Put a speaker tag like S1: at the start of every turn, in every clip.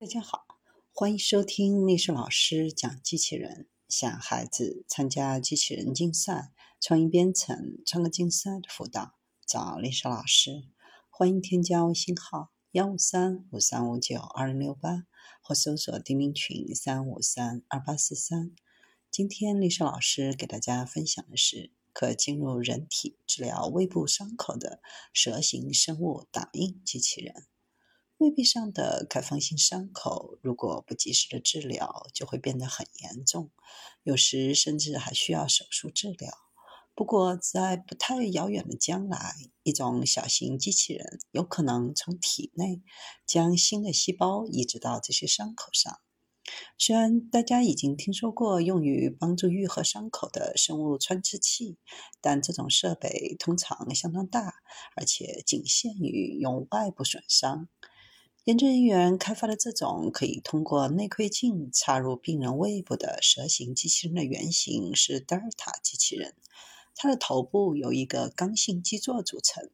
S1: 大家好，欢迎收听历史老师讲机器人。想孩子参加机器人竞赛、创意编程、创客竞赛的辅导，找历史老师。欢迎添加微信号幺五三五三五九二零六八，或搜索钉钉群三五三二八四三。今天历史老师给大家分享的是可进入人体治疗胃部伤口的蛇形生物打印机器人。胃壁上的开放性伤口，如果不及时的治疗，就会变得很严重，有时甚至还需要手术治疗。不过，在不太遥远的将来，一种小型机器人有可能从体内将新的细胞移植到这些伤口上。虽然大家已经听说过用于帮助愈合伤口的生物穿刺器，但这种设备通常相当大，而且仅限于用外部损伤。研究人员开发的这种可以通过内窥镜插入病人胃部的蛇形机器人的原型是德尔塔机器人。它的头部由一个刚性基座组成，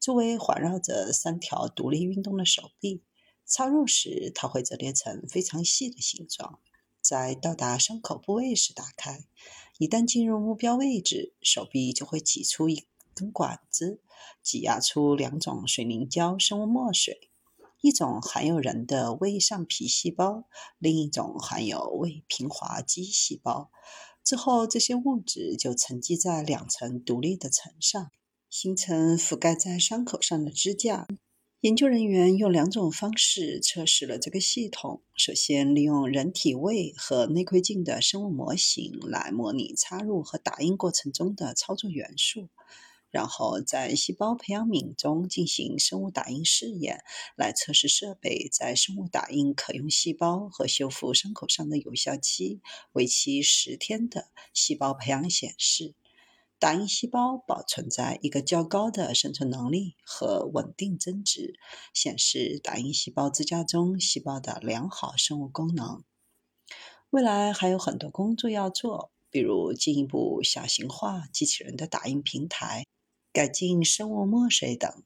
S1: 周围环绕着三条独立运动的手臂。插入时，它会折叠成非常细的形状，在到达伤口部位时打开。一旦进入目标位置，手臂就会挤出一根管子，挤压出两种水凝胶生物墨水。一种含有人的胃上皮细胞，另一种含有胃平滑肌细胞。之后，这些物质就沉积在两层独立的层上，形成覆盖在伤口上的支架。研究人员用两种方式测试了这个系统：首先，利用人体胃和内窥镜的生物模型来模拟插入和打印过程中的操作元素。然后在细胞培养皿中进行生物打印试验，来测试设备在生物打印可用细胞和修复伤口上的有效期为期十天的细胞培养显示，打印细胞保存在一个较高的生存能力和稳定增值，显示打印细胞支架中细胞的良好生物功能。未来还有很多工作要做，比如进一步小型化机器人的打印平台。改进生物墨水等。